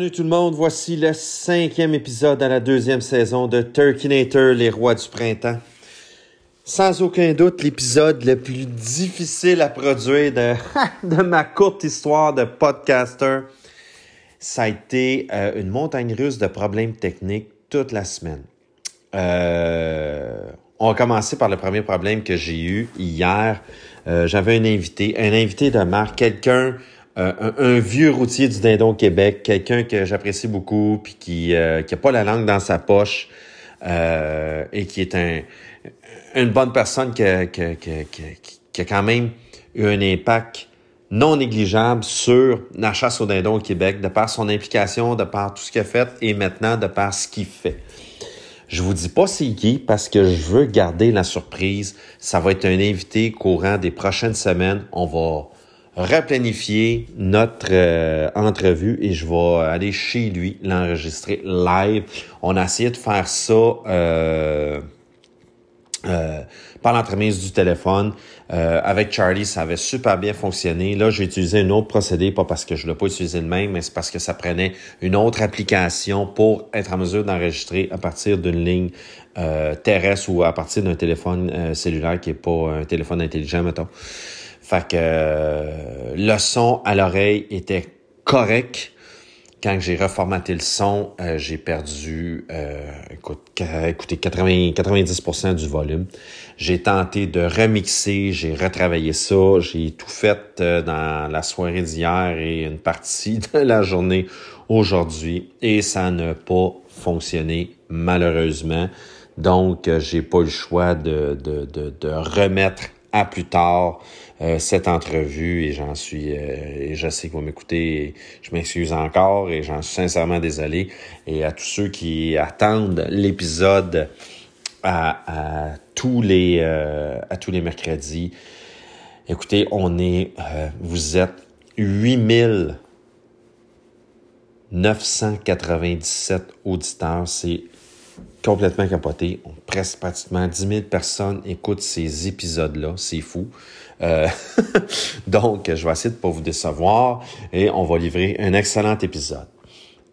bienvenue tout le monde. Voici le cinquième épisode à la deuxième saison de Turkinator, les rois du printemps. Sans aucun doute, l'épisode le plus difficile à produire de, ma courte histoire de podcaster. Ça a été euh, une montagne russe de problèmes techniques toute la semaine. Euh, on va commencer par le premier problème que j'ai eu hier. Euh, J'avais un invité, un invité de marque, quelqu'un euh, un, vieux routier du Dindon Québec, quelqu'un que j'apprécie beaucoup, puis qui euh, qui pas la langue dans sa poche euh, et qui est un une bonne personne qui a quand même eu un impact non négligeable sur la chasse au dindon au Québec, de par son implication, de par tout ce qu'il a fait et maintenant de par ce qu'il fait. Je vous dis pas c'est qui parce que je veux garder la surprise. Ça va être un invité courant des prochaines semaines. On va replanifier notre euh, entrevue et je vais aller chez lui l'enregistrer live. On a essayé de faire ça euh, euh, par l'entremise du téléphone. Avec Charlie, ça avait super bien fonctionné. Là, j'ai utilisé un autre procédé, pas parce que je ne l'ai pas utilisé le même, mais c'est parce que ça prenait une autre application pour être en mesure d'enregistrer à partir d'une ligne terrestre ou à partir d'un téléphone cellulaire qui est pas un téléphone intelligent, mettons. Fait que euh, le son à l'oreille était correct. Quand j'ai reformaté le son, euh, j'ai perdu, euh, écoute, écoutez, 80, 90% du volume. J'ai tenté de remixer, j'ai retravaillé ça, j'ai tout fait dans la soirée d'hier et une partie de la journée aujourd'hui et ça n'a pas fonctionné malheureusement. Donc, j'ai pas le choix de, de, de, de remettre à plus tard euh, cette entrevue et j'en suis euh, et je sais que vous m'écoutez je m'excuse encore et j'en suis sincèrement désolé. Et à tous ceux qui attendent l'épisode à, tous les euh, à tous les mercredis écoutez on est vous êtes 8000 997 auditeurs. C'est complètement capoté. On, presque pratiquement 10 000 personnes écoutent ces épisodes-là. C'est fou. Euh, donc, je vais essayer de pas vous décevoir et on va livrer un excellent épisode.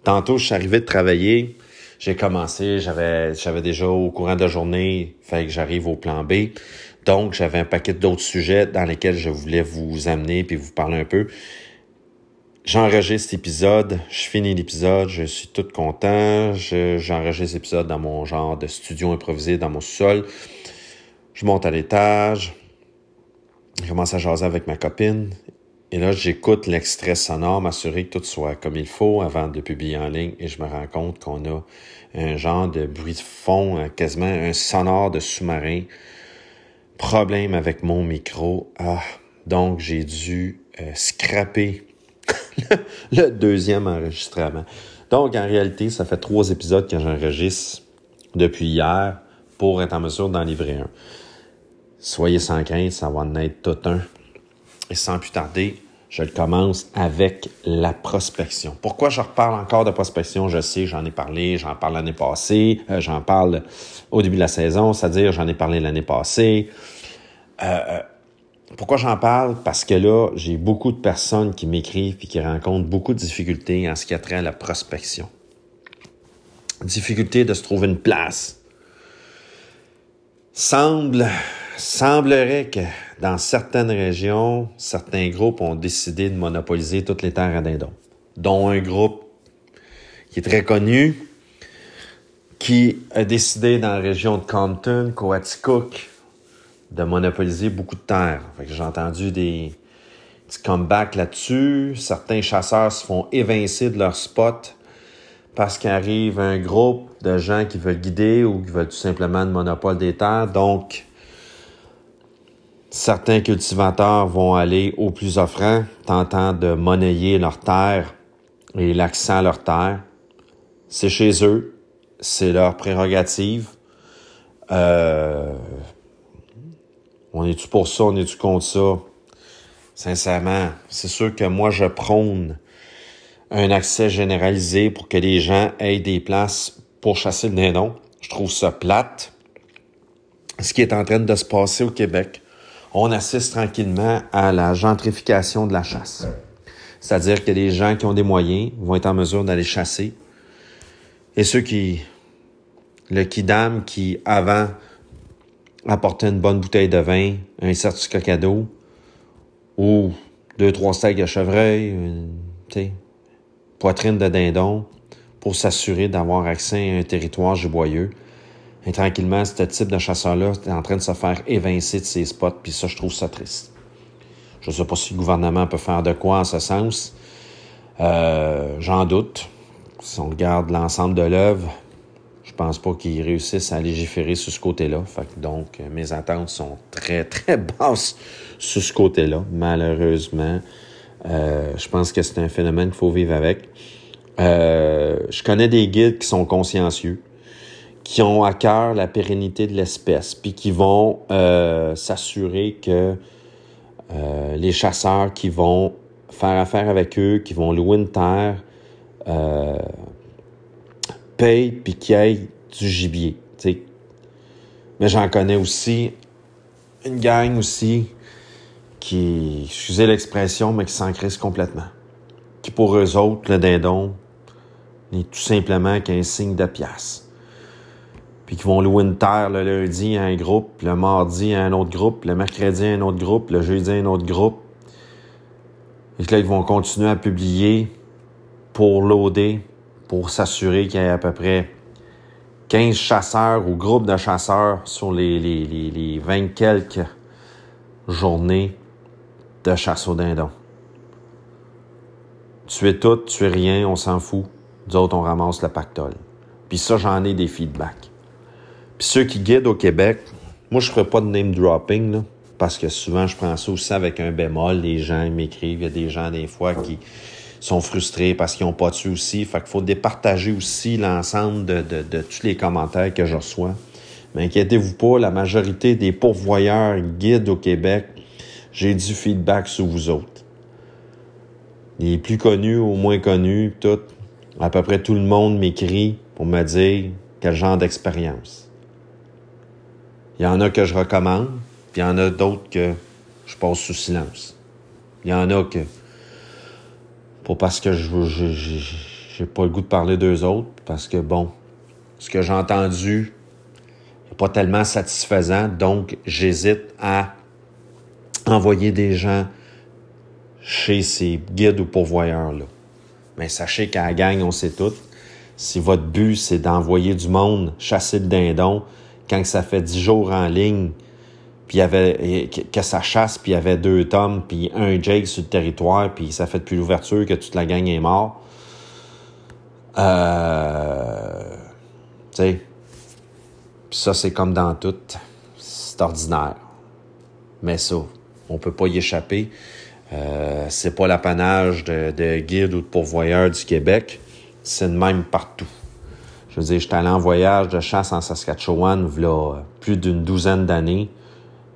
Tantôt, je suis arrivé de travailler. J'ai commencé, j'avais, j'avais déjà au courant de la journée, fait que j'arrive au plan B. Donc, j'avais un paquet d'autres sujets dans lesquels je voulais vous amener puis vous parler un peu. J'enregistre l'épisode, je finis l'épisode, je suis tout content. J'enregistre l'épisode dans mon genre de studio improvisé, dans mon sol. Je monte à l'étage, je commence à jaser avec ma copine. Et là, j'écoute l'extrait sonore, m'assurer que tout soit comme il faut avant de publier en ligne. Et je me rends compte qu'on a un genre de bruit de fond, hein, quasiment un sonore de sous-marin. Problème avec mon micro. Ah, donc, j'ai dû euh, scraper le deuxième enregistrement. Donc, en réalité, ça fait trois épisodes que j'enregistre depuis hier pour être en mesure d'en livrer un. Soyez sans crainte, ça va en être tout un. Et sans plus tarder, je le commence avec la prospection. Pourquoi je reparle encore de prospection? Je sais, j'en ai parlé, j'en parle l'année passée, euh, j'en parle au début de la saison, c'est-à-dire j'en ai parlé l'année passée. Euh, euh pourquoi j'en parle? Parce que là, j'ai beaucoup de personnes qui m'écrivent et qui rencontrent beaucoup de difficultés en ce qui a trait à la prospection. Difficulté de se trouver une place. Semble, semblerait que dans certaines régions, certains groupes ont décidé de monopoliser toutes les terres à dindon, dont un groupe qui est très connu, qui a décidé dans la région de Compton, Coaticook, de monopoliser beaucoup de terres. J'ai entendu des petits comebacks là-dessus. Certains chasseurs se font évincer de leur spot parce qu'arrive un groupe de gens qui veulent guider ou qui veulent tout simplement le monopole des terres. Donc, certains cultivateurs vont aller au plus offrant, tentant de monnayer leurs terres et l'accès à leurs terres. C'est chez eux, c'est leur prérogative. Euh, on est-tu pour ça? On est-tu contre ça? Sincèrement, c'est sûr que moi, je prône un accès généralisé pour que les gens aient des places pour chasser le dindon. Je trouve ça plate. Ce qui est en train de se passer au Québec, on assiste tranquillement à la gentrification de la chasse. C'est-à-dire que les gens qui ont des moyens vont être en mesure d'aller chasser. Et ceux qui, le kidam qui, avant, apportait une bonne bouteille de vin, un certificat cadeau, ou deux, trois steaks de chevreuil, une, poitrine de dindon, pour s'assurer d'avoir accès à un territoire giboyeux. Et tranquillement, ce type de chasseur-là est en train de se faire évincer de ses spots, puis ça, je trouve ça triste. Je ne sais pas si le gouvernement peut faire de quoi en ce sens. Euh, J'en doute. Si on regarde l'ensemble de l'œuvre, pense pas qu'ils réussissent à légiférer sur ce côté-là. donc, mes attentes sont très, très basses sur ce côté-là, malheureusement. Euh, je pense que c'est un phénomène qu'il faut vivre avec. Euh, je connais des guides qui sont consciencieux, qui ont à cœur la pérennité de l'espèce, puis qui vont euh, s'assurer que euh, les chasseurs qui vont faire affaire avec eux, qui vont louer une terre, payent puis qu'il y ait du gibier. Mais j'en connais aussi une gang aussi qui, excusez l'expression, mais qui s'en crisse complètement. Qui pour eux autres, le dindon n'est tout simplement qu'un signe de pièce. Puis qui vont louer une terre le lundi à un groupe, le mardi à un autre groupe, le mercredi à un autre groupe, le jeudi à un autre groupe. Et que là, ils vont continuer à publier pour loader, pour s'assurer qu'il y ait à peu près 15 chasseurs ou groupes de chasseurs sur les, les, les, les 20 quelques journées de chasse au dindon. Tu es tout, tu es rien, on s'en fout. D'autres, on ramasse le pactole. Puis ça, j'en ai des feedbacks. Puis ceux qui guident au Québec, moi, je ferai pas de name dropping, là, parce que souvent, je prends ça aussi avec un bémol. Les gens m'écrivent. Il y a des gens, des fois, qui sont frustrés parce qu'ils n'ont pas tué aussi. Fait faut départager aussi l'ensemble de, tous les commentaires que je reçois. Mais inquiétez-vous pas, la majorité des pourvoyeurs guides au Québec, j'ai du feedback sur vous autres. Les plus connus aux moins connus, tout, à peu près tout le monde m'écrit pour me dire quel genre d'expérience. Il y en a que je recommande, puis il y en a d'autres que je passe sous silence. Il y en a que pas parce que je j'ai pas le goût de parler d'eux autres, parce que bon, ce que j'ai entendu n'est pas tellement satisfaisant, donc j'hésite à envoyer des gens chez ces guides ou pourvoyeurs-là. Mais sachez qu'à la gang, on sait tout. Si votre but, c'est d'envoyer du monde chasser le dindon, quand ça fait dix jours en ligne, puis il y avait que ça chasse, puis il y avait deux tomes, puis un Jake sur le territoire, puis ça fait depuis l'ouverture que toute la gang est mort. Euh, tu sais, ça c'est comme dans tout, c'est ordinaire. Mais ça, on peut pas y échapper. Euh, c'est pas l'apanage de, de guides ou de pourvoyeurs du Québec, c'est de même partout. Je veux dire, j'étais allé en voyage de chasse en Saskatchewan, il y a plus d'une douzaine d'années.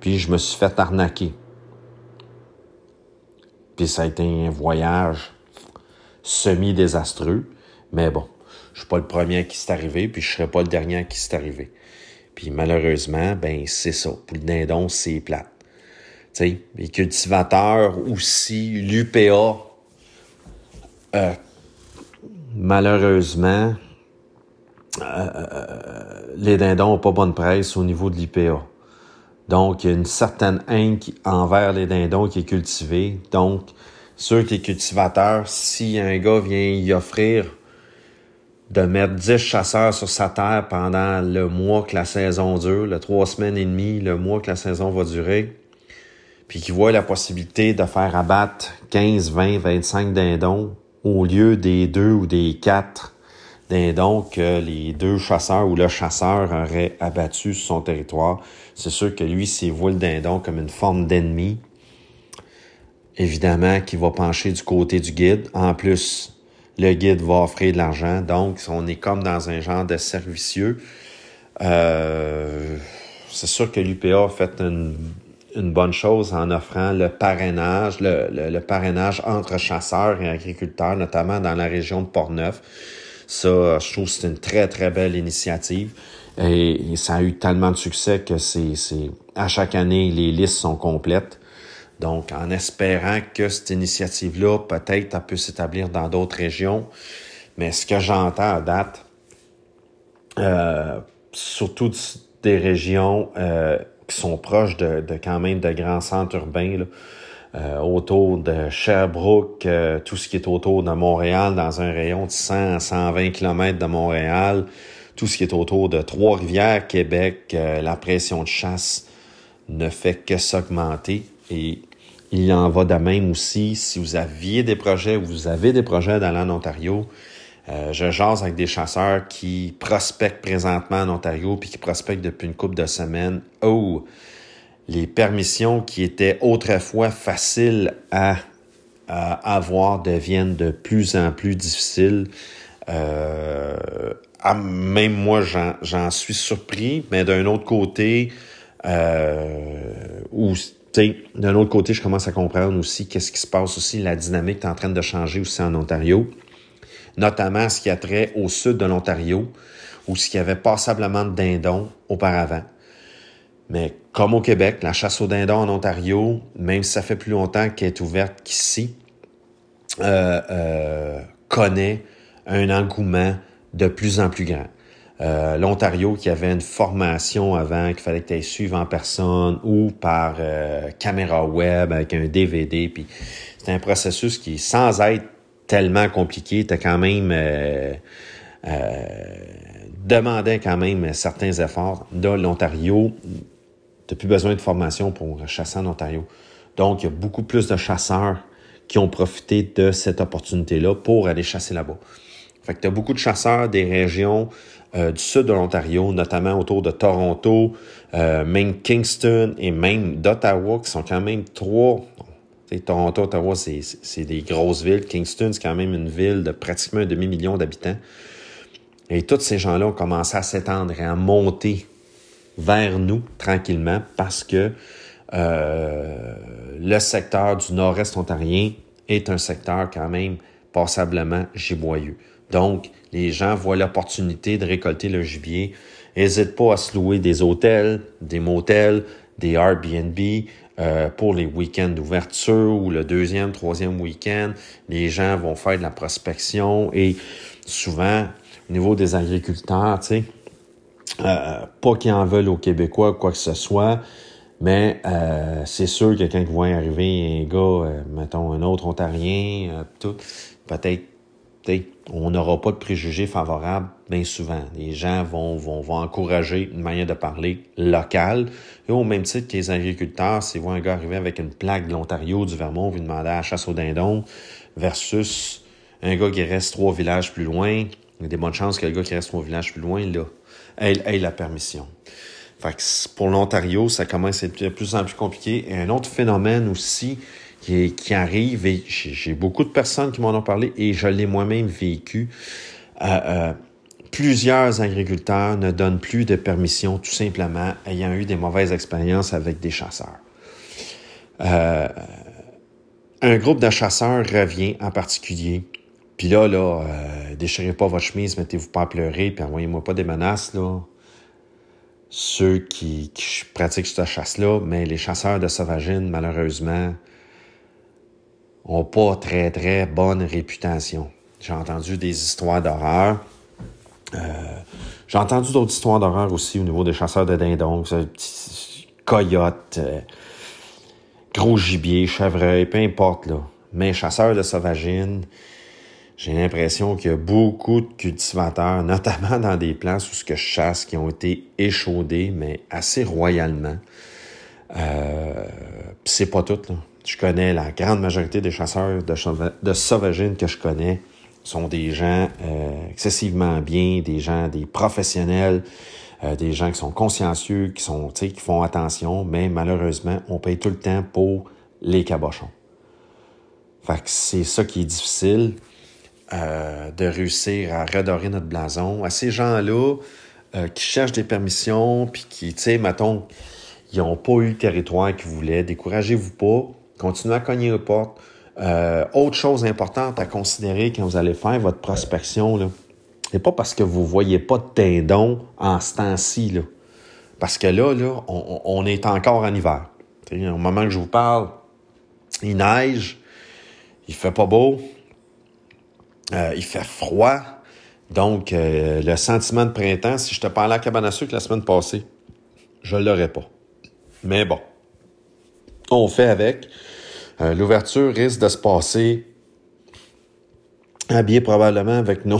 Puis je me suis fait arnaquer. Puis ça a été un voyage semi-désastreux. Mais bon, je suis pas le premier à qui c'est arrivé, puis je serai pas le dernier à qui c'est arrivé. Puis malheureusement, ben c'est ça. Pour le dindon, c'est plate. Les cultivateurs aussi, l'UPA, euh, malheureusement, euh, euh, les dindons n'ont pas bonne presse au niveau de l'IPA. Donc, il y a une certaine haine envers les dindons qui est cultivée. Donc, ceux qui cultivateurs, si un gars vient y offrir de mettre 10 chasseurs sur sa terre pendant le mois que la saison dure, le trois semaines et demie, le mois que la saison va durer, puis qui voit la possibilité de faire abattre 15, 20, 25 dindons au lieu des deux ou des quatre dindons que les deux chasseurs ou le chasseur aurait abattu sur son territoire. C'est sûr que lui, s'il voit le dindon comme une forme d'ennemi, évidemment qu'il va pencher du côté du guide. En plus, le guide va offrir de l'argent. Donc, on est comme dans un genre de servicieux. Euh, c'est sûr que l'UPA a fait une, bonne chose en offrant le parrainage, le parrainage entre chasseurs et agriculteurs, notamment dans la région de Portneuf. Ça, je trouve que c'est une très, très belle initiative. Et, ça a eu tellement de succès que c'est, à chaque année, les listes sont complètes. Donc, en espérant que cette initiative-là, peut-être, elle peut s'établir dans d'autres régions. Mais ce que j'entends à date, euh, surtout des régions euh, qui sont proches de, quand même de grands centres urbains, euh, autour de Sherbrooke, tout ce qui est autour de Montréal, dans un rayon de 100 à 120 km de Montréal, tout ce qui est autour de Trois-Rivières, Québec, la pression de chasse ne fait que s'augmenter. Et il en va de même aussi si vous aviez des projets, vous avez des projets d'aller en Ontario. Euh, je jase avec des chasseurs qui prospectent présentement en Ontario puis qui prospectent depuis une couple de semaines. Oh, les permissions qui étaient autrefois faciles à, avoir deviennent de plus en plus difficiles. Euh, même moi, j'en suis surpris, mais d'un autre côté, euh, d'un autre côté, je commence à comprendre aussi qu'est-ce qui se passe aussi, la dynamique est en train de changer aussi en Ontario, notamment ce qui a trait au sud de l'Ontario, où ce qui avait passablement de dindons auparavant. Mais comme au Québec, la chasse aux dindons en Ontario, même si ça fait plus longtemps qu'elle est ouverte qu'ici, euh, euh, connaît un engouement de plus en plus grand. Euh, L'Ontario qui avait une formation avant qu'il fallait que tu ailles suivre en personne ou par euh, caméra web avec un DVD. C'était un processus qui, sans être tellement compliqué, était quand même euh, demandait quand même certains efforts. Là, l'Ontario, tu plus besoin de formation pour chasser en Ontario. Donc, il y a beaucoup plus de chasseurs qui ont profité de cette opportunité-là pour aller chasser là-bas. Fait que tu as beaucoup de chasseurs des régions euh, du sud de l'Ontario, notamment autour de Toronto, euh, même Kingston et même d'Ottawa, qui sont quand même trois. Toronto, Ottawa, c'est des grosses villes. Kingston, c'est quand même une ville de pratiquement un demi-million d'habitants. Et tous ces gens-là ont commencé à s'étendre et à monter vers nous tranquillement parce que euh, le secteur du nord-est ontarien est un secteur quand même passablement giboyeux. Donc, les gens voient l'opportunité de récolter le gibier. N'hésite pas à se louer des hôtels, des motels, des Airbnb euh, pour les week-ends d'ouverture ou le deuxième, troisième week-end. Les gens vont faire de la prospection et souvent, au niveau des agriculteurs, tu sais, euh, pas qu'ils en veulent aux Québécois quoi que ce soit, mais euh, c'est sûr que quand voient arriver un gars, mettons un autre Ontarien, tout, peut-être on n'aura pas de préjugés favorables bien souvent. Les gens vont, encourager une manière de parler locale. Et au même titre que les agriculteurs, si voient un gars arriver avec une plaque de l'Ontario, du Vermont, vous demander à la chasse au dindon, versus un gars qui reste trois villages plus loin, il y a des bonnes chances que le gars qui reste trois villages plus loin, là, ait, la permission. Fait pour l'Ontario, ça commence à être de plus en plus compliqué. Et un autre phénomène aussi, qui, arrive et j'ai beaucoup de personnes qui m'en ont parlé et je l'ai moi-même vécu. Euh, euh, plusieurs agriculteurs ne donnent plus de permission tout simplement ayant eu des mauvaises expériences avec des chasseurs. Euh, un groupe de chasseurs revient en particulier. Puis là, là, déchirez pas votre chemise, mettez-vous pas à pleurer, puis envoyez-moi pas des menaces, là. Ceux qui, qui pratiquent cette chasse-là, mais les chasseurs de sauvagines, malheureusement, ont pas très, très bonne réputation. J'ai entendu des histoires d'horreur. Euh, j'ai entendu d'autres histoires d'horreur aussi au niveau des chasseurs de dindons, petits coyotes, euh, gros gibier, chevreuil, peu importe, là. Mais chasseurs de sauvagines, j'ai l'impression qu'il y a beaucoup de cultivateurs, notamment dans des places où ce que je chasse, qui ont été échaudés, mais assez royalement. Euh, c'est pas tout, là je connais la grande majorité des chasseurs de, de que je connais sont des gens euh, excessivement bien, des gens, des professionnels, euh, des gens qui sont consciencieux, qui sont, qui font attention, mais malheureusement, on paye tout le temps pour les cabochons. Fait que c'est ça qui est difficile euh, de réussir à redorer notre blason. À ces gens-là qui cherchent des permissions, puis qui, tu sais, mettons, ils n'ont pas eu le territoire qu'ils voulaient, découragez-vous pas Continuez à cogner aux portes. Euh, autre chose importante à considérer quand vous allez faire votre prospection, là, c'est pas parce que vous voyez pas de tendons en ce temps-ci. Parce que là, là, on, est encore en hiver. au moment que je vous parle, Il neige, il fait pas beau, euh, il fait froid. Donc, euh, le sentiment de printemps, si je te parlais à cabane à sucre la semaine passée, je ne l'aurais pas. Mais bon, on fait avec. Euh, l'ouverture risque de se passer habillé probablement avec nos,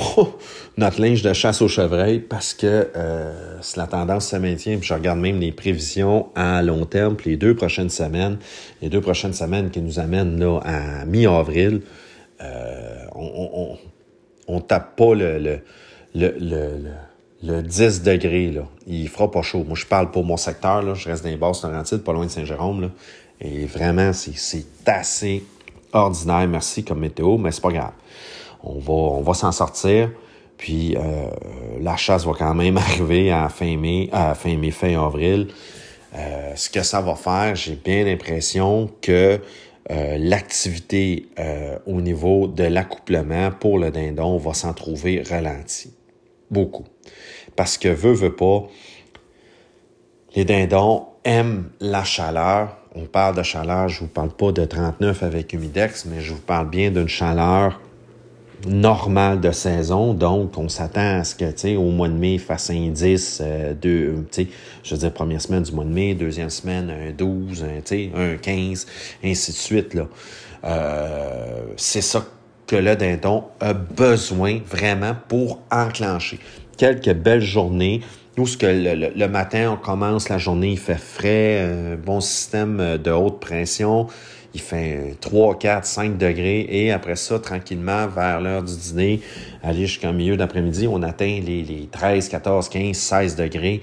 notre linge de chasse au chevreuil parce que euh, la tendance se maintient, je regarde même les prévisions à long terme, puis les deux prochaines semaines, les deux prochaines semaines qui nous amènent là, à mi-avril, euh, on, on, tape pas le, le, le, le, le 10 degrés. Là. Il fera pas chaud. Moi, je parle pour mon secteur. Là. Je reste dans les basses Laurentides, pas loin de Saint-Jérôme. Et vraiment, c'est assez ordinaire, merci, comme météo, mais c'est pas grave. On va, on va s'en sortir. Puis euh, la chasse va quand même arriver à fin mai, à fin mai, fin avril. Euh, ce que ça va faire, j'ai bien l'impression que euh, l'activité euh, au niveau de l'accouplement pour le dindon va s'en trouver ralenti. Beaucoup. Parce que veut, veut pas, les dindons aiment la chaleur. On parle de chaleur, je vous parle pas de 39 avec humidex, mais je vous parle bien d'une chaleur normale de saison. Donc, on s'attend à ce que, tu sais, au mois de mai, il fasse un 10, euh, deux, tu sais, je veux dire, première semaine du mois de mai, deuxième semaine, un 12, un, un 15, ainsi de suite, là. Euh, c'est ça que le dindon a besoin vraiment pour enclencher. Quelques belles journées où ce que le, matin, on commence la journée, il fait frais, bon système de haute pression, il fait 3, 4, 5 degrés et après ça, tranquillement, vers l'heure du dîner, aller jusqu'en milieu d'après-midi, on atteint les, les, 13, 14, 15, 16 degrés.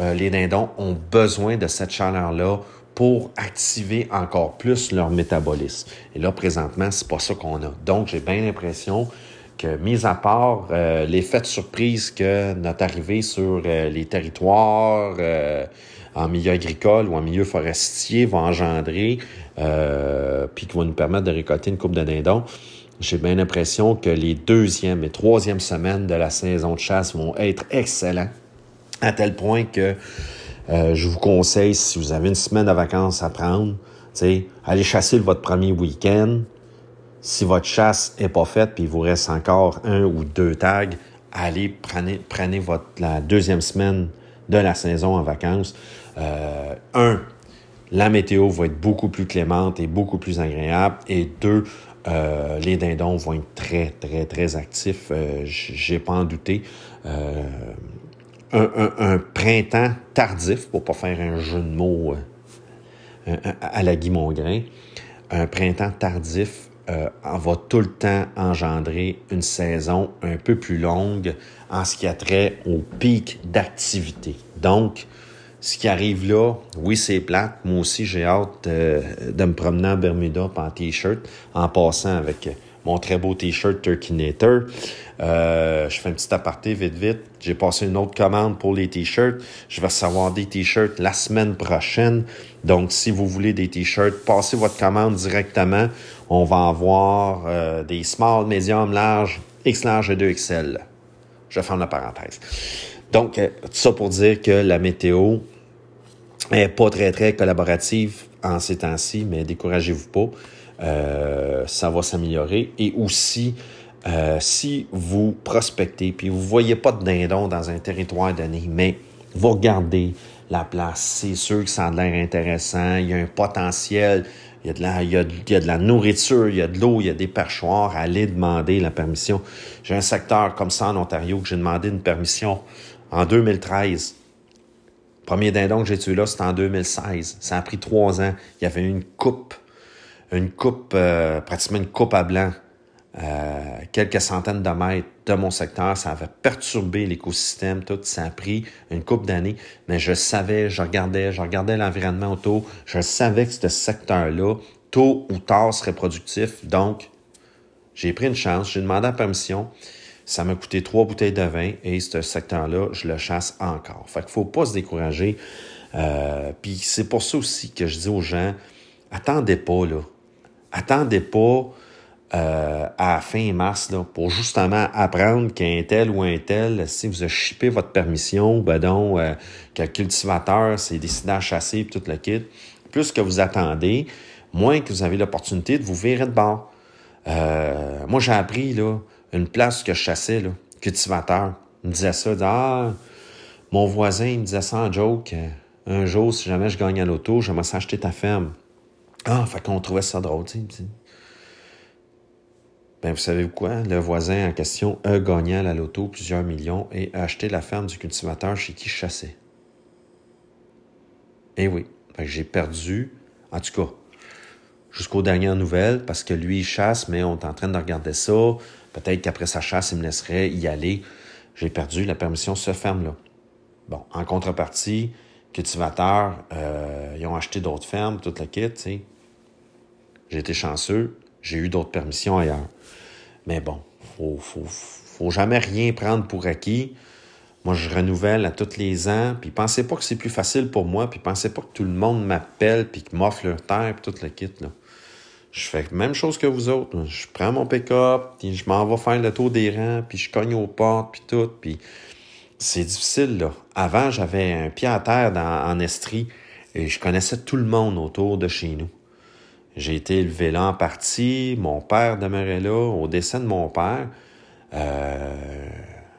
Euh, les dindons ont besoin de cette chaleur-là pour activer encore plus leur métabolisme. Et là, présentement, c'est pas ça qu'on a. Donc, j'ai bien l'impression que, mis à part euh, l'effet de surprise que notre arrivée sur euh, les territoires euh, en milieu agricole ou en milieu forestier va engendrer, euh, puis qui va nous permettre de récolter une coupe de dindons, j'ai bien l'impression que les deuxième et troisième semaines de la saison de chasse vont être excellents, à tel point que euh, je vous conseille, si vous avez une semaine de vacances à prendre, allez chasser votre premier week-end. Si votre chasse est pas faite, puis il vous reste encore un ou deux tags, allez prenez, prenez votre, la deuxième semaine de la saison en vacances. Euh, un, la météo va être beaucoup plus clémente et beaucoup plus agréable. Et deux, euh, les dindons vont être très, très, très actifs. Euh, J'ai pas en douté. Euh, un, printemps tardif, pour pas faire un jeu de mots à la Guy Mongrain, un printemps tardif euh, va tout le temps engendrer une saison un peu plus longue en ce qui a trait au pic d'activité. Donc, ce qui arrive là, oui, c'est plate. Moi aussi, j'ai hâte euh, de me promener en Bermuda en t-shirt, en passant avec mon très beau t-shirt Turkinator. Euh, je fais un petit aparté vite vite. J'ai passé une autre commande pour les t-shirts. Je vais recevoir des t-shirts la semaine prochaine. Donc, si vous voulez des t-shirts, passez votre commande directement. On va avoir euh, des small, medium, large, X large et 2XL. Je ferme la parenthèse. Donc, euh, tout ça pour dire que la météo, est pas très, très collaborative en ces temps-ci, mais découragez-vous pas. Euh, ça va s'améliorer. Et aussi, euh, si vous prospectez, puis vous voyez pas de dindon dans un territoire donné, mais vous regardez la place, c'est sûr que ça a l'air intéressant, il y a un potentiel, il y, a de la, il, y a, il y a de la nourriture, il y a de l'eau, il y a des perchoirs, allez demander la permission. J'ai un secteur comme ça en Ontario que j'ai demandé une permission en 2013 Premier dindon que j'ai tué là, c'était en 2016. Ça a pris trois ans. Il y avait une coupe, une coupe, euh, pratiquement une coupe à blanc, euh, quelques centaines de mètres de mon secteur. Ça avait perturbé l'écosystème, tout. Ça a pris une coupe d'années, mais je savais, je regardais, je regardais l'environnement autour. Je savais que ce secteur-là, tôt ou tard, serait productif. Donc, j'ai pris une chance, j'ai demandé la permission. Ça m'a coûté trois bouteilles de vin et ce secteur-là, je le chasse encore. Fait qu'il faut pas se décourager. Euh, Puis c'est pour ça aussi que je dis aux gens, attendez pas, là. Attendez pas euh, à fin mars pour justement apprendre qu'un tel ou un tel, si vous avez chippé votre permission, ben donc, euh, le cultivateur s'est décidé à chasser tout le kit, plus que vous attendez, moins que vous avez l'opportunité de vous virer de bord. Euh, moi, j'ai appris une place que je chassais, là, cultivateur. Il me disait ça, ah, mon voisin me disait ça en joke. Un jour, si jamais je gagne à l'auto, j'aimerais s'acheter ta ferme. Ah, fait qu'on trouvait ça drôle, tu sais. Ben, vous savez quoi? Le voisin en question a gagné à la loto plusieurs millions et a acheté la ferme du cultivateur chez qui je chassais. Eh oui, j'ai perdu, en tout cas, jusqu'aux dernières nouvelles, parce que lui, il chasse, mais on est en train de regarder ça. Peut-être qu'après sa chasse, il me laisserait y aller. J'ai perdu la permission ce ferme-là. Bon, en contrepartie, cultivateurs, euh, ils ont acheté d'autres fermes, toute la kit, tu sais. J'ai été chanceux, j'ai eu d'autres permissions ailleurs. Mais bon, faut, faut, faut jamais rien prendre pour acquis. Moi, je renouvelle à tous les ans, puis pensez pas que c'est plus facile pour moi, puis pensez pas que tout le monde m'appelle, puis qu'ils m'offre leur terre, puis tout le kit, là. Je fais la même chose que vous autres. Je prends mon pick-up, puis je m'en vais faire le tour des rangs, puis je cogne aux portes, puis tout, puis c'est difficile, là. Avant, j'avais un pied à terre en Estrie, et je connaissais tout le monde autour de chez nous. J'ai été élevé là en partie. Mon père demeurait là. Au décès de mon père, euh,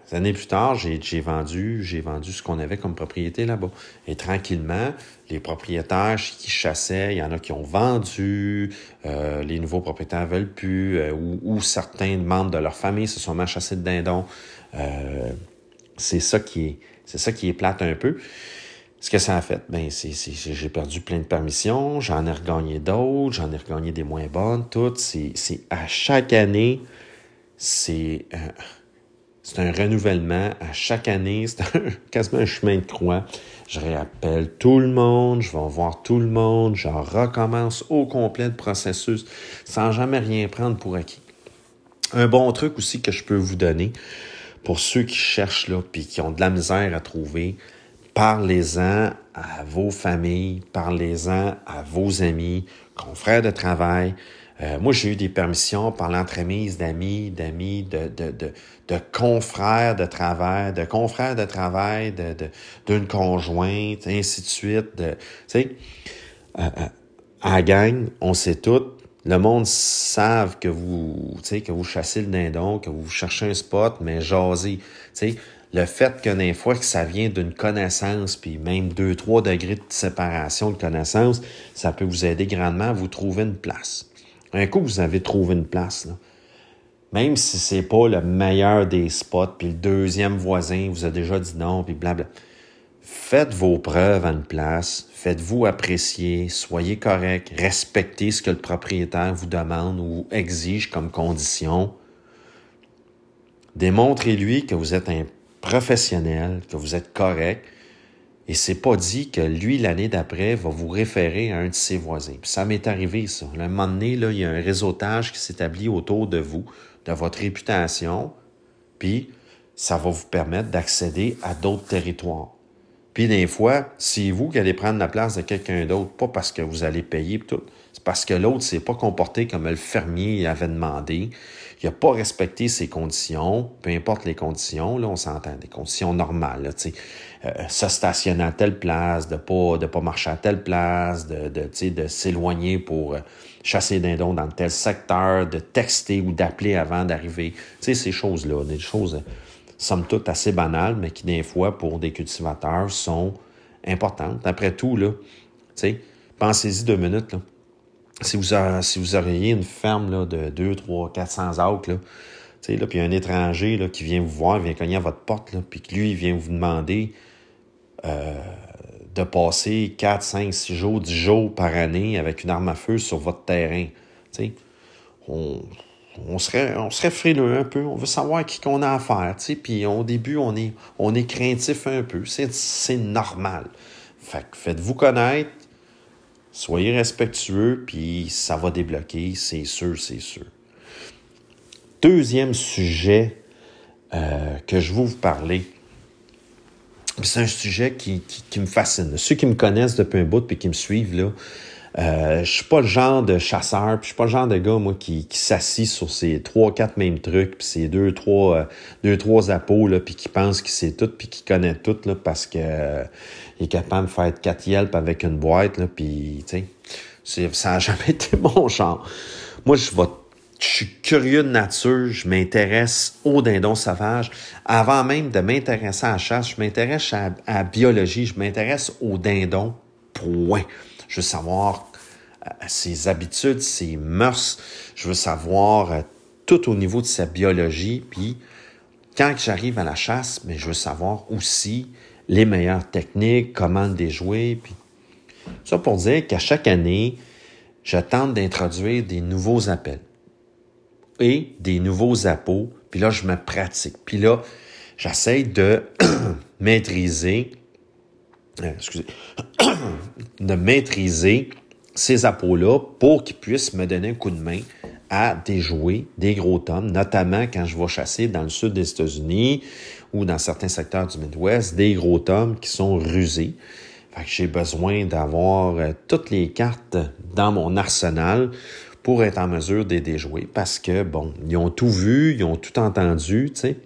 des années plus tard, j'ai vendu, j'ai vendu ce qu'on avait comme propriété là-bas. Et tranquillement, les propriétaires qui chassaient, il y en a qui ont vendu, euh, les nouveaux propriétaires veulent plus, euh, ou, certains membres de leur famille se sont mis à chasser de dindons. Euh, c'est ça qui est, c'est ça qui est plate un peu. Ce que ça a fait, ben, c'est, j'ai perdu plein de permissions, j'en ai regagné d'autres, j'en ai regagné des moins bonnes, toutes. C'est, à chaque année, c'est, euh, c'est un renouvellement. À chaque année, c'est quasiment un chemin de croix. Je réappelle tout le monde, je vais voir tout le monde, je recommence au complet le processus sans jamais rien prendre pour acquis. Un bon truc aussi que je peux vous donner pour ceux qui cherchent là puis qui ont de la misère à trouver, parlez-en à vos familles, parlez-en à vos amis, confrères de travail. Euh, moi, j'ai eu des permissions par l'entremise d'amis, d'amis, de, de, de, de, confrères de travail, de confrères de travail, de, d'une conjointe, ainsi de suite. De, tu sais, euh, euh, à la gang, on sait tout. Le monde savent que vous, que vous chassez le dindon, que vous cherchez un spot, mais jasez. Tu sais, le fait que des fois que ça vient d'une connaissance, puis même deux, trois degrés de séparation de connaissance, ça peut vous aider grandement à vous trouver une place. Un coup, vous avez trouvé une place, même si c'est pas le meilleur des spots, puis le deuxième voisin vous a déjà dit non, puis blabla. Faites vos preuves à place, faites-vous apprécier, soyez correct, respectez ce que le propriétaire vous demande ou exige comme condition. Démontrez-lui que vous êtes un professionnel, que vous êtes correct. Et c'est pas dit que lui, l'année d'après, va vous référer à un de ses voisins. Puis ça m'est arrivé, ça. À un moment donné, là, il y a un réseautage qui s'établit autour de vous, de votre réputation, puis ça va vous permettre d'accéder à d'autres territoires. Puis des fois, c'est vous qui allez prendre la place de quelqu'un d'autre, pas parce que vous allez payer tout. C'est parce que l'autre s'est pas comporté comme le fermier avait demandé. Il n'a pas respecté ses conditions, peu importe les conditions, là, on s'entend, des conditions normales, euh, se stationner à telle place, de pas, de pas marcher à telle place, de, de, de s'éloigner pour euh, chasser dindons dans tel secteur, de texter ou d'appeler avant d'arriver. Ces choses-là, des choses somme toute assez banales, mais qui, des fois, pour des cultivateurs, sont importantes. Après tout, pensez-y deux minutes, là. Si vous, auriez une ferme de 2, 3, 400 acres, là, là, puis un étranger qui vient vous voir, vient cogner à votre porte, puis que lui, il vient vous demander euh, de passer 4, 5, 6 jours, 10 jours par année avec une arme à feu sur votre terrain. On, serait, frileux un peu. On veut savoir qui qu'on a affaire, tu sais. Puis au début, on est, on est craintif un peu. C'est normal. Fait faites-vous connaître, soyez respectueux, puis ça va débloquer, c'est sûr, c'est sûr. Deuxième sujet euh, que je veux vous parler, c'est un sujet qui, qui, qui, me fascine. Ceux qui me connaissent depuis un bout et qui me suivent, là, euh, je suis pas le genre de chasseur, puis je suis pas le genre de gars, moi, qui, qui s'assit sur ces trois, quatre mêmes trucs, puis ces deux, trois, euh, deux, trois appos, là, puis qui pense qu'il sait tout, puis qui connaît tout, là, parce que euh, il est capable de faire quatre Yelp avec une boîte, là, puis, tu ça n'a jamais été mon genre. Moi, je je suis curieux de nature, je m'intéresse aux dindons sauvages. Avant même de m'intéresser à la chasse, je m'intéresse à, la biologie, je m'intéresse aux dindons, point. Je veux savoir euh, ses habitudes, ses mœurs, je veux savoir euh, tout au niveau de sa biologie, puis quand j'arrive à la chasse, mais je veux savoir aussi les meilleures techniques, comment le déjouer, puis ça pour dire qu'à chaque année, je tente d'introduire des nouveaux appels et des nouveaux appos, puis là, je me pratique. Puis là, j'essaie de maîtriser, excusez, de maîtriser ces appos-là pour qu'ils puissent me donner un coup de main à déjouer des gros tomes, notamment quand je vais chasser dans le sud des États-Unis ou dans certains secteurs du Midwest, des gros tomes qui sont rusés. Fait que j'ai besoin d'avoir euh, toutes les cartes dans mon arsenal pour être en mesure de déjouer parce que, bon, ils ont tout vu, ils ont tout entendu, tu sais.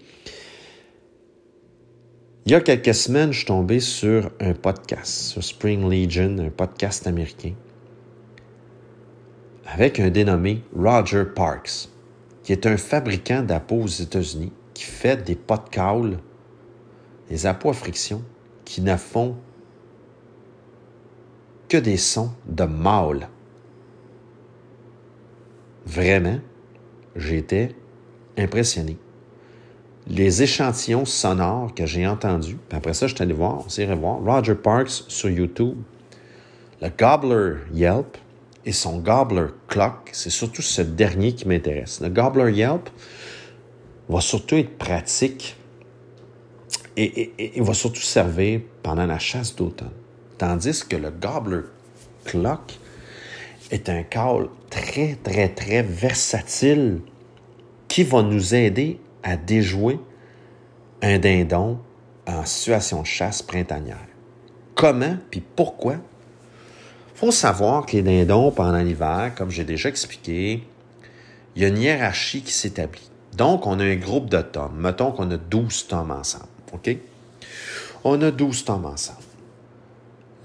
Il y a quelques semaines, je suis tombé sur un podcast, sur Spring Legion, un podcast américain, avec un dénommé Roger Parks, qui est un fabricant d'appos aux États-Unis, qui fait des pots des appos à friction, qui ne font que des sons de mâle. Vraiment, j'étais impressionné. Les échantillons sonores que j'ai entendus, puis après ça, je suis allé voir, on s'est voir, Roger Parks sur YouTube, le Gobbler Yelp, et son Gobbler Clock, c'est surtout ce dernier qui m'intéresse. Le Gobbler Yelp va surtout être pratique et, va surtout servir pendant la chasse d'automne. Tandis que le Gobbler Clock est un call très, très, très versatile qui va nous aider à déjouer un dindon en situation de chasse printanière. Comment puis pourquoi? Faut savoir que les dindons, pendant l'hiver, comme j'ai déjà expliqué, il y a une hiérarchie qui s'établit. Donc, on a un groupe de tomes. Mettons qu'on a 12 tomes ensemble. On a 12 tomes ensemble.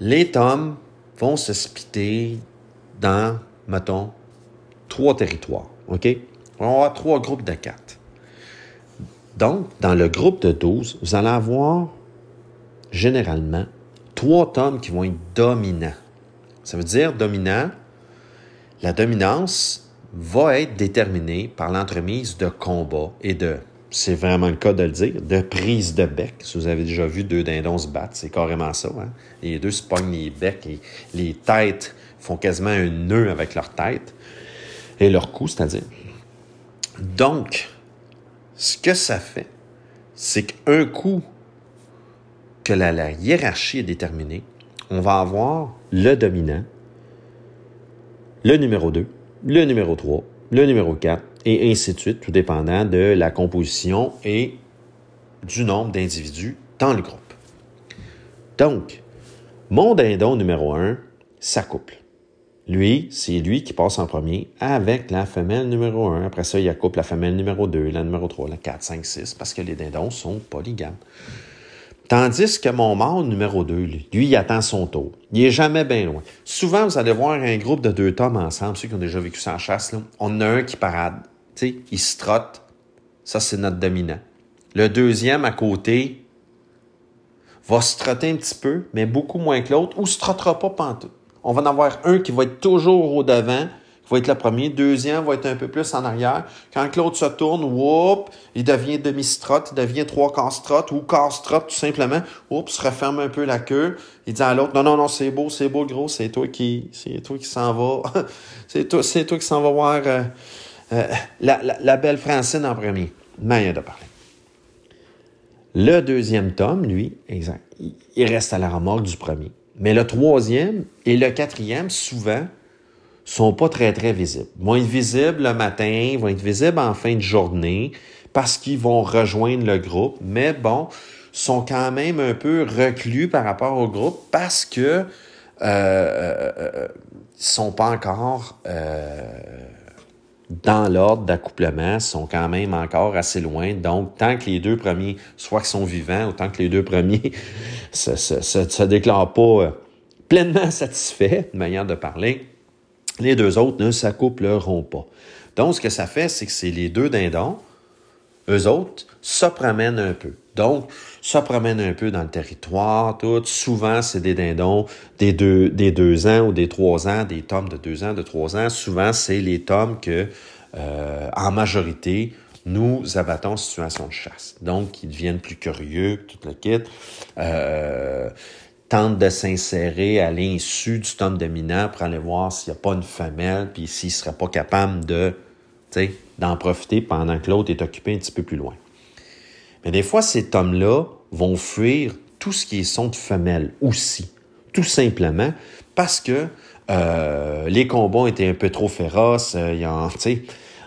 Les tomes vont se splitter dans, mettons, trois territoires. On va avoir trois groupes de quatre. Donc, dans le groupe de 12, vous allez avoir généralement trois tomes qui vont être dominants. Ça veut dire dominant. La dominance va être déterminée par l'entremise de combat et de, c'est vraiment le cas de le dire, de prise de bec. Si vous avez déjà vu deux dindons se battre, c'est carrément ça. Hein? Les deux se pognent les becs et les têtes font quasiment un nœud avec leur tête et leur cou, c'est-à-dire. Donc, ce que ça fait, c'est qu'un coup que la hiérarchie est déterminée, on va avoir le dominant, le numéro 2, le numéro 3, le numéro 4, et ainsi de suite, tout dépendant de la composition et du nombre d'individus dans le groupe. Donc, mon dindon numéro 1 s'accouple. Lui, c'est lui qui passe en premier avec la femelle numéro 1. Après ça, il accouple la femelle numéro 2, la numéro 3, la 4, 5, 6, parce que les dindons sont polygames. Tandis que mon mâle numéro 2, lui, il attend son tour. Il est jamais bien loin. Souvent, vous allez voir un groupe de deux tomes ensemble, ceux qui ont déjà vécu sans chasse, on a un qui parade. Tu sais, il se trotte. Ça, c'est notre dominant. Le deuxième à côté va se trotter un petit peu, mais beaucoup moins que l'autre, ou se trottera pas pantoute. On va en avoir un qui va être toujours au devant, va être le premier. Deuxième va être un peu plus en arrière. Quand l'autre se tourne, whoop, il devient demi-strot, il devient trois quarts strot ou quart strot tout simplement. Oups, se referme un peu la queue. Il dit à l'autre, non, non, non, c'est beau, c'est beau, gros, c'est toi qui, c'est toi qui s'en va. c'est toi, c'est toi qui s'en va voir euh, euh, la, belle Francine en premier. Manière de parler. Le deuxième tome, lui, exact, il reste à la remorque du premier. Mais le troisième et le quatrième, souvent, sont pas très, très visibles. Ils vont être visibles le matin, vont être visibles en fin de journée parce qu'ils vont rejoindre le groupe, mais bon, sont quand même un peu reclus par rapport au groupe parce que euh, euh, euh sont pas encore euh, dans l'ordre d'accouplement, sont quand même encore assez loin. Donc, tant que les deux premiers, soit qu'ils sont vivants, ou tant que les deux premiers se, se, déclarent pas pleinement satisfaits, de manière de parler, Les deux autres ne s'accoupleront pas. Donc, ce que ça fait, c'est que c'est les deux dindons, eux autres, se promènent un peu. Donc, ça promène un peu dans le territoire, tout. Souvent, c'est des dindons des deux, des deux ans ou des trois ans, des tomes de deux ans, de trois ans. Souvent, c'est les tomes que, euh, en majorité, nous abattons en situation de chasse. Donc, ils deviennent plus curieux, tout le kit. Euh, tentent de s'insérer à l'insu du tome dominant pour aller voir s'il n'y a pas une femelle, puis s'il ne serait pas capable de, d'en profiter pendant que l'autre est occupé un petit peu plus loin. Mais des fois, ces tomes-là vont fuir tout ce qui est son de femelle aussi, tout simplement parce que euh, les combats étaient un peu trop féroces, euh, sais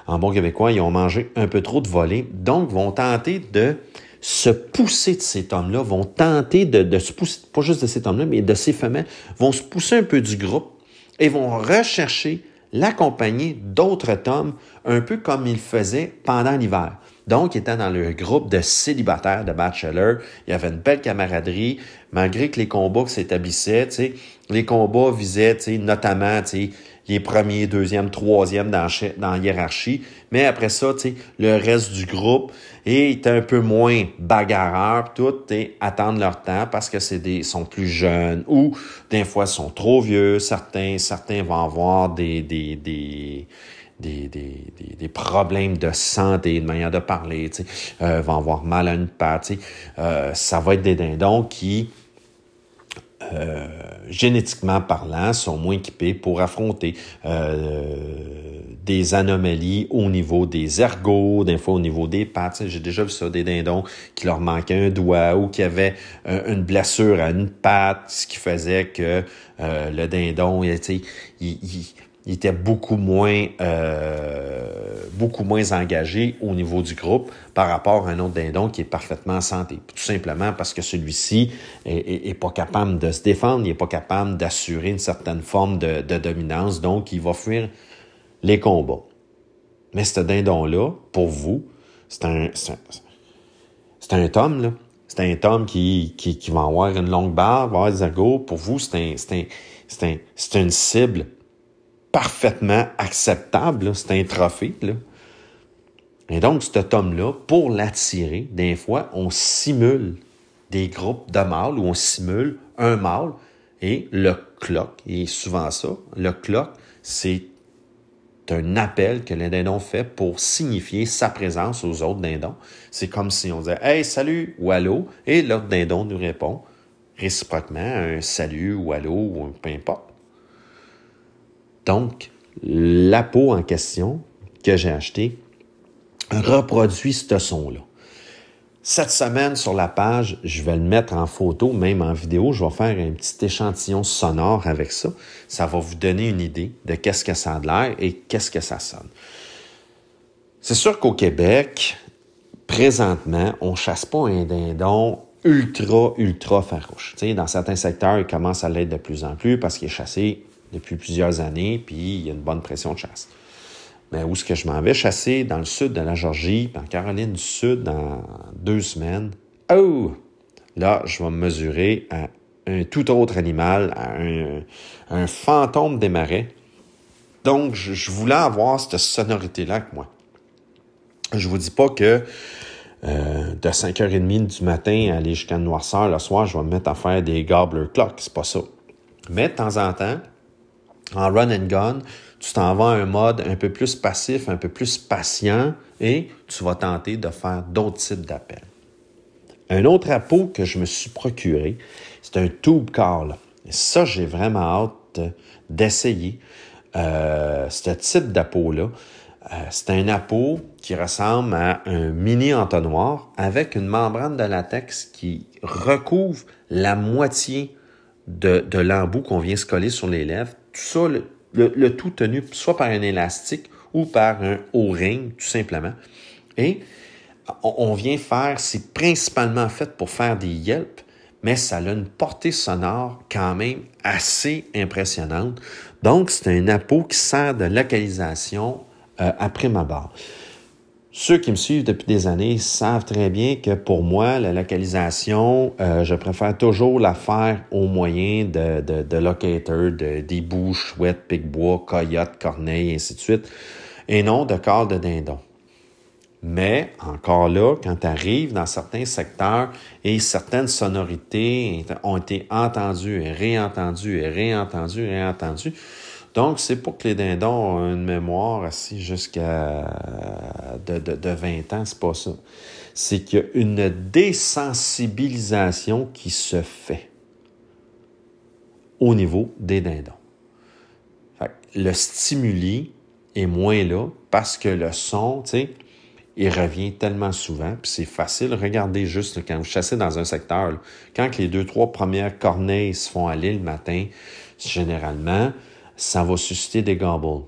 en bon québécois, ils ont mangé un peu trop de volets, donc vont tenter de se pousser de ces tomes-là, vont tenter de, se pousser, pas juste de ces tomes-là, mais de ces femelles, vont se pousser un peu du groupe et vont rechercher la compagnie d'autres tomes, un peu comme ils faisaient pendant l'hiver. Donc, ils étaient dans le groupe de célibataires, de bachelors. Il y avait une belle camaraderie, malgré que les combats s'établissaient, les combats visaient, notamment, les premiers, deuxièmes, troisièmes dans, la hiérarchie. Mais après ça, le reste du groupe est un peu moins bagarreur, tout, et attendent leur temps parce que c'est des, sont plus jeunes ou des fois sont trop vieux. Certains, certains vont avoir des, des, des, des, problèmes de santé, de manière de parler, euh, vont avoir mal à une patte. Euh, ça va être des dindons qui euh, génétiquement parlant, sont moins équipés pour affronter euh, des anomalies au niveau des ergots, des fois au niveau des pattes. J'ai déjà vu ça, des dindons qui leur manquait un doigt ou qui avaient euh, une blessure à une patte, ce qui faisait que le dindon, il, il, il était beaucoup moins, euh, beaucoup moins engagé au niveau du groupe par rapport à un autre dindon qui est parfaitement en santé. Tout simplement parce que celui-ci est, pas capable de se défendre, il est pas capable d'assurer une certaine forme de, dominance, donc il va fuir les combats. Mais ce dindon-là, pour vous, c'est un, c'est un, tome, là. C'est un tome qui, qui, qui va avoir une longue barre, va avoir des ergots. Pour vous, c'est un, un, un, c'est une cible parfaitement acceptable. C'est un trophée. Et donc, cet homme-là, pour l'attirer, des fois, on simule des groupes de mâles ou on simule un mâle et le clock, et souvent ça, le clock, c'est un appel que le dindon fait pour signifier sa présence aux autres dindons. C'est comme si on disait Hey, salut ou allô, et l'autre dindon nous répond réciproquement un salut ou allô ou un peu importe. Donc, la peau en question que j'ai acheté reproduit ce son-là. Cette semaine, sur la page, je vais le mettre en photo, même en vidéo. Je vais faire un petit échantillon sonore avec ça. Ça va vous donner une idée de qu'est-ce que ça a de l'air et qu'est-ce que ça sonne. C'est sûr qu'au Québec, présentement, on chasse pas un dindon ultra, ultra farouche. dans certains secteurs, il commence à l'être de plus en plus parce qu'il est chassé depuis plusieurs années, puis il y a une bonne pression de chasse. Mais où est-ce que je m'en vais chasser? Dans le sud de la Georgie, en Caroline du Sud, dans deux semaines. Oh! Là, je vais me mesurer à un tout autre animal, à un, fantôme des marais. Donc, je, voulais avoir cette sonorité-là avec moi. Je vous dis pas que euh, de 5h30 du matin à aller jusqu'à noirceur le soir, je vais me mettre à faire des gobbler clocks. C'est pas ça. Mais de temps en temps, en run and gun, tu t'en vas à un mode un peu plus passif, un peu plus patient et tu vas tenter de faire d'autres types d'appels. Un autre appôt que je me suis procuré, c'est un tube call. Ça, j'ai vraiment hâte d'essayer euh, ce type d'appôt-là. Euh, c'est un appôt qui ressemble à un mini entonnoir avec une membrane de latex qui recouvre la moitié de, de l'embout qu'on vient se coller sur les lèvres tout ça, le, tout tenu soit par un élastique ou par un O-ring, tout simplement. Et on, vient faire, c'est principalement fait pour faire des yelps, mais ça a une portée sonore quand même assez impressionnante. Donc, c'est un appôt qui sert de localisation euh, après ma barre. Ceux qui me suivent depuis des années savent très bien que pour moi, la localisation, euh, je préfère toujours la faire au moyen de, de, de locators, de, bouches, chouettes, pic-bois, coyotes, corneilles, ainsi de suite, et non de corps de dindon. Mais encore là, quand tu arrives dans certains secteurs et certaines sonorités ont été entendues et réentendues et réentendues et réentendues, donc, c'est pas que les dindons ont une mémoire assis jusqu'à de, de, de 20 ans, c'est pas ça. C'est qu'il y a une désensibilisation qui se fait au niveau des dindons. le stimuli est moins là parce que le son, tu sais, il revient tellement souvent, puis c'est facile. Regardez juste quand vous chassez dans un secteur, quand les deux, trois premières corneilles se font aller le matin, généralement, ça va susciter des gambles.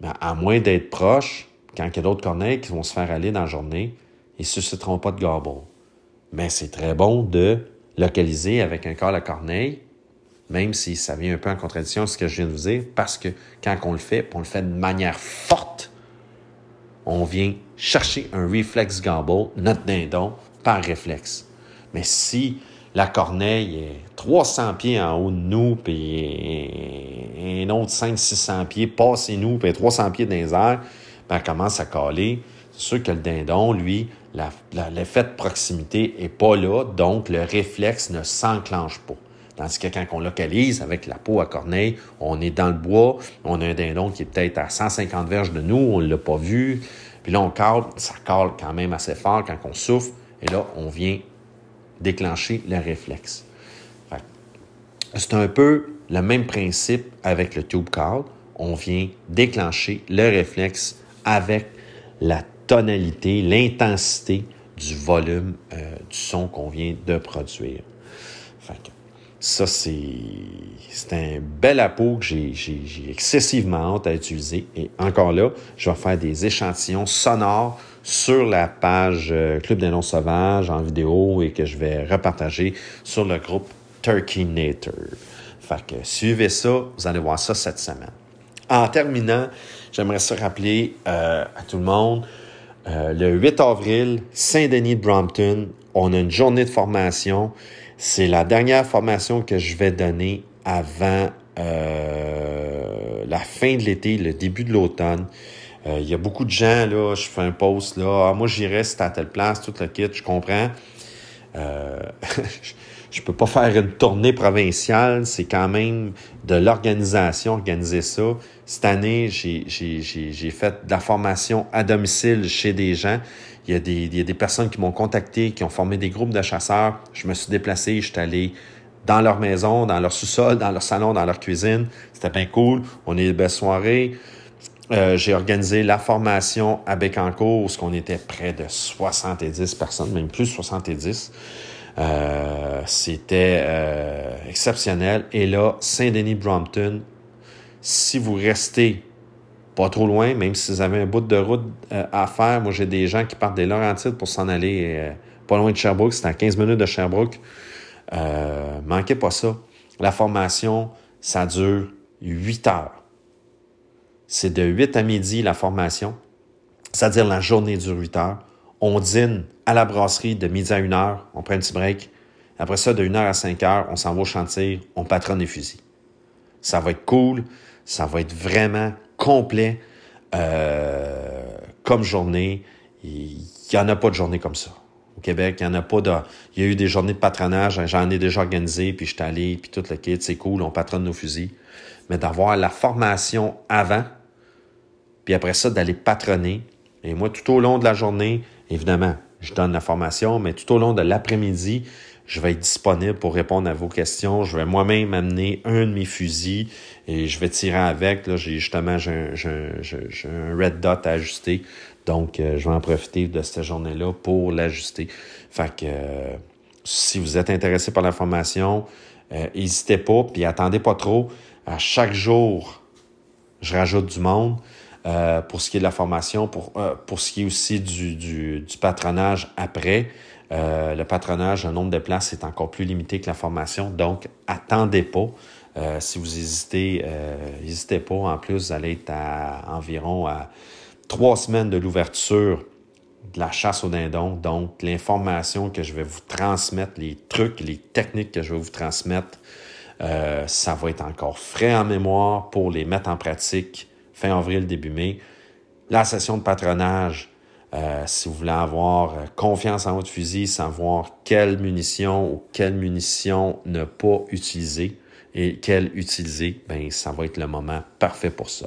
Ben, à moins d'être proche, quand il y a d'autres corneilles qui vont se faire aller dans la journée, ils ne susciteront pas de gobble. Mais c'est très bon de localiser avec un corps à corneille, même si ça vient un peu en contradiction avec ce que je viens de vous dire, parce que quand on le fait, on le fait de manière forte, on vient chercher un reflex gamble, notre dindon, par réflexe. Mais si la corneille est 300 pieds en haut de nous, puis un autre 500-600 pieds passez nous, puis 300 pieds dans les airs, ben, elle commence à caler. C'est sûr que le dindon, lui, l'effet de proximité est pas là, donc le réflexe ne s'enclenche pas. Tandis que quand on localise avec la peau à corneille, on est dans le bois, on a un dindon qui est peut-être à 150 verges de nous, on l'a pas vu, puis là on cale, ça cale quand même assez fort quand on souffle, et là on vient déclencher le réflexe. C'est un peu le même principe avec le tube call. On vient déclencher le réflexe avec la tonalité, l'intensité du volume euh, du son qu'on vient de produire. ça, c'est un bel appôt que j'ai excessivement hâte à utiliser. Et encore là, je vais faire des échantillons sonores sur la page euh, Club des noms sauvages en vidéo et que je vais repartager sur le groupe Turkey Nature. Fait que suivez ça, vous allez voir ça cette semaine. En terminant, j'aimerais se rappeler euh, à tout le monde, euh, le 8 avril, Saint-Denis de Brompton, on a une journée de formation. C'est la dernière formation que je vais donner avant la fin de l'été, le début de l'automne. Il euh, y a beaucoup de gens, là, je fais un post, là, ah, moi j'irais si à telle place, tout le kit, je comprends. Euh, je peux pas faire une tournée provinciale, c'est quand même de l'organisation, organiser ça. Cette année, j'ai fait de la formation à domicile chez des gens. Il y a des, il y a des personnes qui m'ont contacté, qui ont formé des groupes de chasseurs. Je me suis déplacé, je suis allé dans leur maison, dans leur sous-sol, dans leur salon, dans leur cuisine. C'était bien cool. On a eu belles soirées. Euh, j'ai organisé la formation à Bécancourt, où on était près de 70 personnes, même plus de 70. Euh, c'était euh, exceptionnel. Et là, Saint-Denis-Brompton, si vous restez pas trop loin, même si vous avez un bout de route à faire, moi j'ai des gens qui partent des Laurentides pour s'en aller pas loin de Sherbrooke, c'est à 15 minutes de Sherbrooke. manquez pas ça. La formation, ça dure 8 heures. C'est de 8 à midi la formation, c'est-à-dire la journée dure 8 heures. On dîne à la brasserie de midi à 1 heure, on prend un petit break. Après ça, de 1 heure à 5 heures, on s'en va au chantier, on patronne les fusils. Ça va être cool, ça va être vraiment complet euh, comme journée. Il n'y en a pas de journée comme ça. Au Québec, il y en a pas de. Il y a eu des journées de patronage, j'en ai déjà organisé, puis je allé, puis tout le kit, c'est cool, on patronne nos fusils. Mais d'avoir la formation avant, puis après ça, d'aller patronner. Et moi, tout au long de la journée, évidemment, je donne la formation, mais tout au long de l'après-midi, je vais être disponible pour répondre à vos questions. Je vais moi-même amener un de mes fusils et je vais tirer avec. Là, j'ai justement j'ai un, red dot à ajuster. Donc, euh, je vais en profiter de cette journée-là pour l'ajuster. Fait que euh, si vous êtes intéressé par la formation, euh, n'hésitez pas, puis attendez pas trop. À chaque jour, je rajoute du monde. Euh, pour ce qui est de la formation, pour, euh, pour ce qui est aussi du, du, patronage après. Euh, le patronage, le nombre de places est encore plus limité que la formation, donc attendez pas. Si vous hésitez, n'hésitez pas. En plus, vous allez être à environ à trois semaines de l'ouverture de la chasse au dindon. Donc, l'information que je vais vous transmettre, les trucs, les techniques que je vais vous transmettre, ça va être encore frais en mémoire pour les mettre en pratique fin avril, début mai. La session de patronage, euh, si vous voulez avoir euh, confiance en votre fusil, savoir quelle munition ou quelle munition ne pas utiliser et quelle utiliser, ben ça va être le moment parfait pour ça.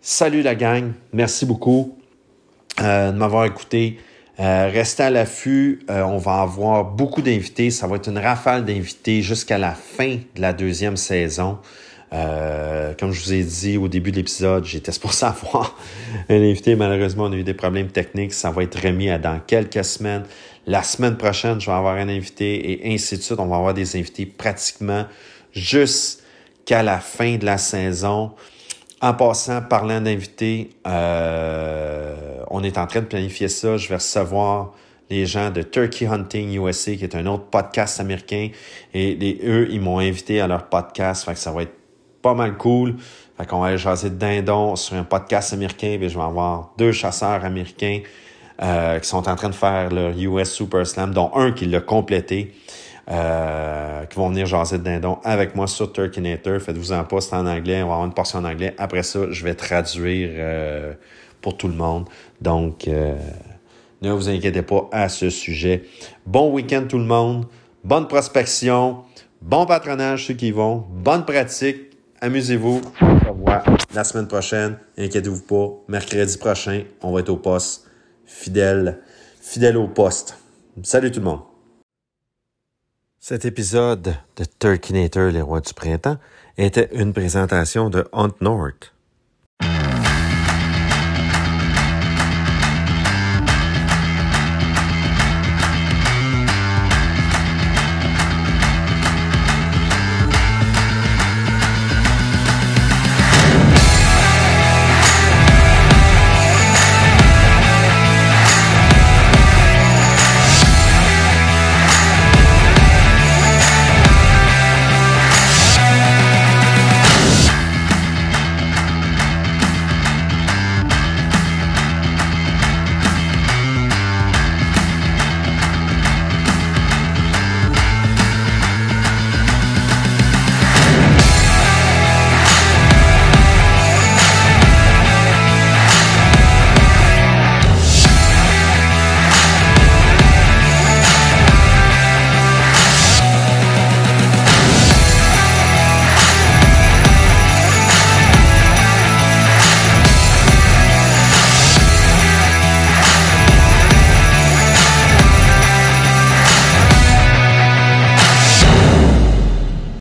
Salut la gang, merci beaucoup euh, de m'avoir écouté. restez à l'affût, on va avoir beaucoup d'invités, ça va être une rafale d'invités jusqu'à la fin de la deuxième saison. Euh, comme je vous ai dit au début de l'épisode, j'étais supposé avoir un invité. Malheureusement, on a eu des problèmes techniques. Ça va être remis à dans quelques semaines. La semaine prochaine, je vais avoir un invité et ainsi de suite. On va avoir des invités pratiquement jusqu'à la fin de la saison. En passant, parlant d'invités, euh, on est en train de planifier ça. Je vais recevoir les gens de Turkey Hunting USA, qui est un autre podcast américain. Et eux, ils m'ont invité à leur podcast. Fait que ça va être pas mal cool. Fait qu'on va aller jaser de dindon sur un podcast américain. Je vais avoir deux chasseurs américains euh, qui sont en train de faire leur US Super Slam, dont un qui l'a complété. Euh, qui vont venir jaser de dindon avec moi sur Turkinator. Faites-vous en pas, c'est en anglais. On va avoir une portion en anglais. Après ça, je vais traduire euh, pour tout le monde. Donc, ne vous inquiétez pas à ce sujet. Bon week-end tout le monde. Bonne prospection. Bon patronage ceux qui vont. Bonne pratique. Amusez-vous. On se revoit la semaine prochaine. Inquiétez-vous pas. Mercredi prochain, on va être au poste. Fidèle, fidèle au poste. Salut tout le monde. Cet épisode de Turkinator, les rois du printemps, était une présentation de Hunt North.